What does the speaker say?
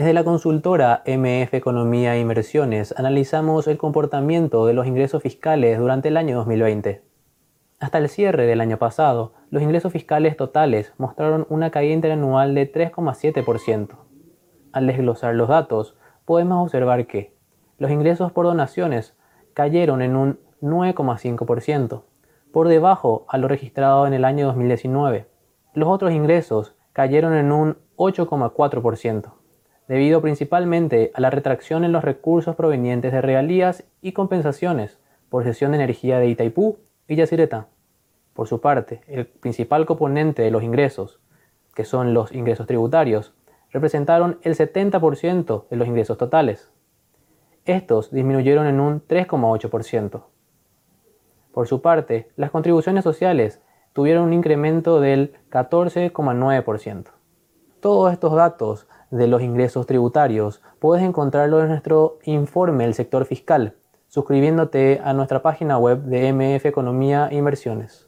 Desde la consultora MF Economía e Inversiones analizamos el comportamiento de los ingresos fiscales durante el año 2020. Hasta el cierre del año pasado, los ingresos fiscales totales mostraron una caída interanual de 3,7%. Al desglosar los datos, podemos observar que los ingresos por donaciones cayeron en un 9,5%, por debajo a lo registrado en el año 2019. Los otros ingresos cayeron en un 8,4%, debido principalmente a la retracción en los recursos provenientes de regalías y compensaciones por cesión de energía de Itaipú y Yacyretá. Por su parte, el principal componente de los ingresos, que son los ingresos tributarios, representaron el 70% de los ingresos totales. Estos disminuyeron en un 3,8%. Por su parte, las contribuciones sociales tuvieron un incremento del 14,9%. Todos estos datos de los ingresos tributarios puedes encontrarlos en nuestro informe del sector fiscal, suscribiéndote a nuestra página web de MF Economía e Inversiones.